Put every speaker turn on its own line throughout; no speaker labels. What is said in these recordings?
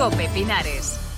Cope Pinares.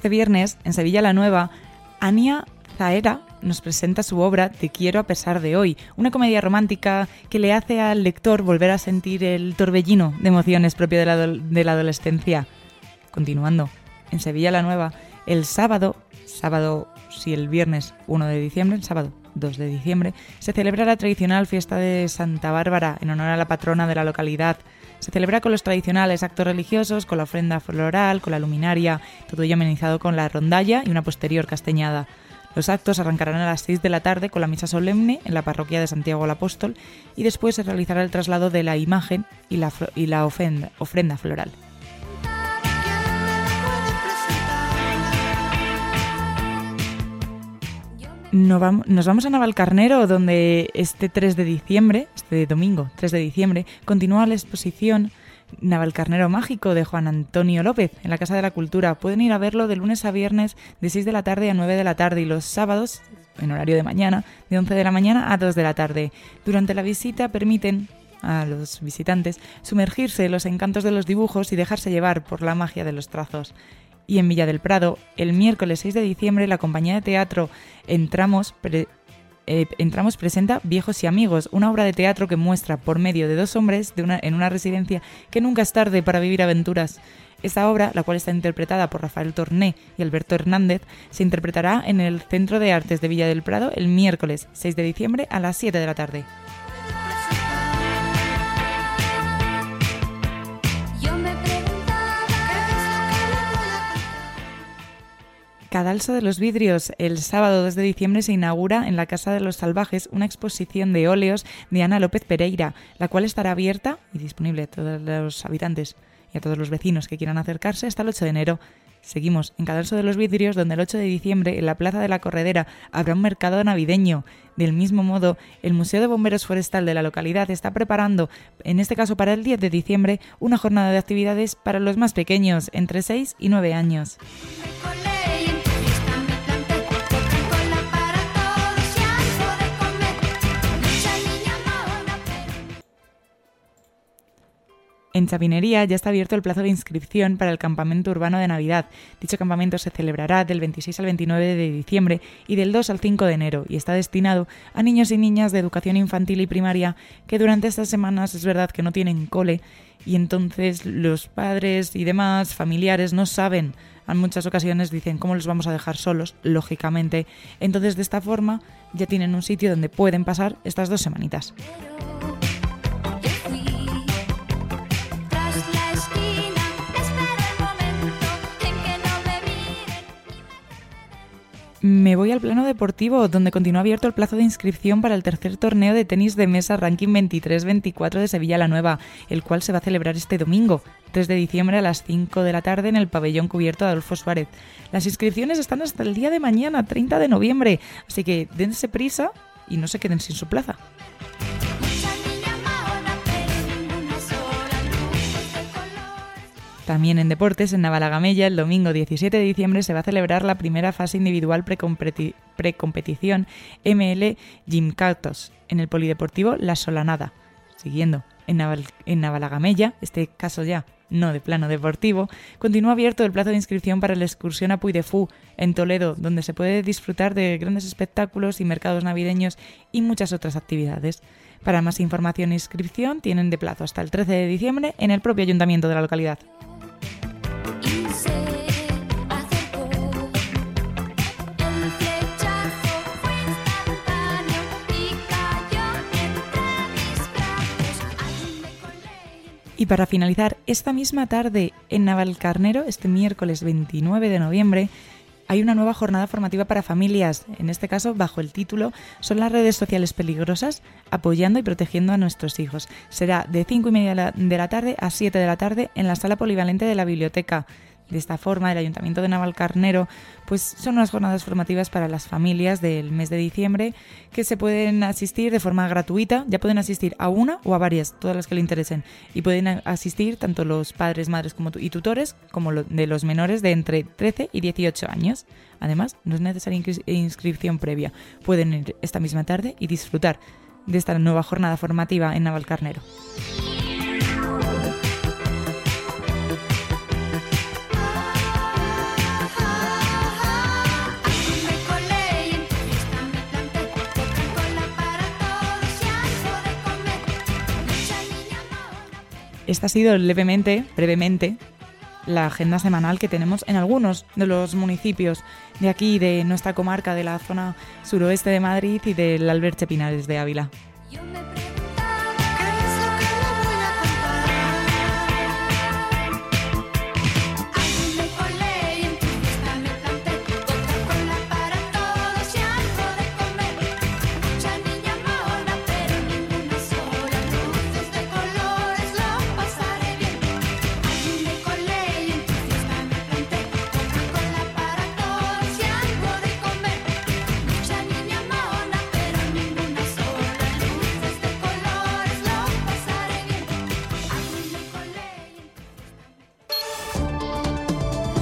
Este viernes, en Sevilla la Nueva, Ania Zaera nos presenta su obra Te quiero a pesar de hoy, una comedia romántica que le hace al lector volver a sentir el torbellino de emociones propio de la, adolescencia. Continuando, en Sevilla la Nueva, el sábado, sábado, si el viernes 1 de diciembre, el sábado 2 de diciembre, se celebra la tradicional fiesta de Santa Bárbara en honor a la patrona de la localidad. Se celebra con los tradicionales actos religiosos, con la ofrenda floral, con la luminaria, todo ello amenizado con la rondalla y una posterior castañada. Los actos arrancarán a las 6 de la tarde con la misa solemne en la parroquia de Santiago el Apóstol y después se realizará el traslado de la imagen y la, ofrenda floral. Nos vamos a Navalcarnero, donde este 3 de diciembre, este domingo 3 de diciembre, continúa la exposición Navalcarnero Mágico de Juan Antonio López en la Casa de la Cultura. Pueden ir a verlo de lunes a viernes de 6 de la tarde a 9 de la tarde y los sábados, en horario de mañana, de 11 de la mañana a 2 de la tarde. Durante la visita permiten a los visitantes sumergirse en los encantos de los dibujos y dejarse llevar por la magia de los trazos y en Villa del Prado, el miércoles 6 de diciembre, la compañía de teatro Entramos, eh, Entramos presenta Viejos y Amigos, una obra de teatro que muestra por medio de dos hombres en una residencia que nunca es tarde para vivir aventuras. Esta obra, la cual está interpretada por Rafael Torné y Alberto Hernández, se interpretará en el Centro de Artes de Villa del Prado el miércoles 6 de diciembre a las 7 de la tarde. Cadalso de los Vidrios. El sábado 2 de diciembre se inaugura en la Casa de los Salvajes una exposición de óleos de Ana López Pereira, la cual estará abierta y disponible a todos los habitantes y a todos los vecinos que quieran acercarse hasta el 8 de enero. Seguimos en Cadalso de los Vidrios, donde el 8 de diciembre, en la Plaza de la Corredera, habrá un mercado navideño. Del mismo modo, el Museo de Bomberos Forestal de la localidad está preparando, en este caso para el 10 de diciembre, una jornada de actividades para los más pequeños, entre 6 y 9 años. En Chapinería ya está abierto el plazo de inscripción para el campamento urbano de Navidad. Dicho campamento se celebrará del 26 al 29 de diciembre y del 2 al 5 de enero y está destinado a niños y niñas de educación infantil y primaria que durante estas semanas es verdad que no tienen cole y entonces los padres y demás familiares no saben en muchas ocasiones dicen cómo los vamos a dejar solos, lógicamente. Entonces de esta forma ya tienen un sitio donde pueden pasar estas dos semanitas. Me voy al plano deportivo, donde continúa abierto el plazo de inscripción para el tercer torneo de tenis de mesa Ranking 23-24 de Sevilla la Nueva, el cual se va a celebrar este domingo, 3 de diciembre a las 5 de la tarde en el pabellón cubierto de Adolfo Suárez. Las inscripciones están hasta el día de mañana, 30 de noviembre, así que dense prisa y no se queden sin su plaza. También en deportes, en Navalagamella, el domingo 17 de diciembre se va a celebrar la primera fase individual precompetición ML Gymcatos en el Polideportivo La Solanada. Siguiendo, en, Navalagamella, este caso ya no de plano deportivo, continúa abierto el plazo de inscripción para la excursión a Puy en Toledo, donde se puede disfrutar de grandes espectáculos y mercados navideños y muchas otras actividades. Para más información e inscripción tienen de plazo hasta el 13 de diciembre en el propio ayuntamiento de la localidad. Y para finalizar, esta misma tarde en Navalcarnero, este miércoles 29 de noviembre, hay una nueva jornada formativa para familias, en este caso bajo el título Son las redes sociales peligrosas, apoyando y protegiendo a nuestros hijos. Será de 5 y media de la tarde a 7 de la tarde en la sala polivalente de la biblioteca. De esta forma, el Ayuntamiento de Navalcarnero pues son unas jornadas formativas para las familias del mes de diciembre que se pueden asistir de forma gratuita. Ya pueden asistir a una o a varias, todas las que le interesen. Y pueden asistir tanto los padres, madres como y tutores como de los menores de entre 13 y 18 años. Además, no es necesaria inscripción previa. Pueden ir esta misma tarde y disfrutar de esta nueva jornada formativa en Navalcarnero. Esta ha sido levemente, brevemente, la agenda semanal que tenemos en algunos de los municipios de aquí, de nuestra comarca, de la zona suroeste de Madrid y del Alberche Pinares de Ávila.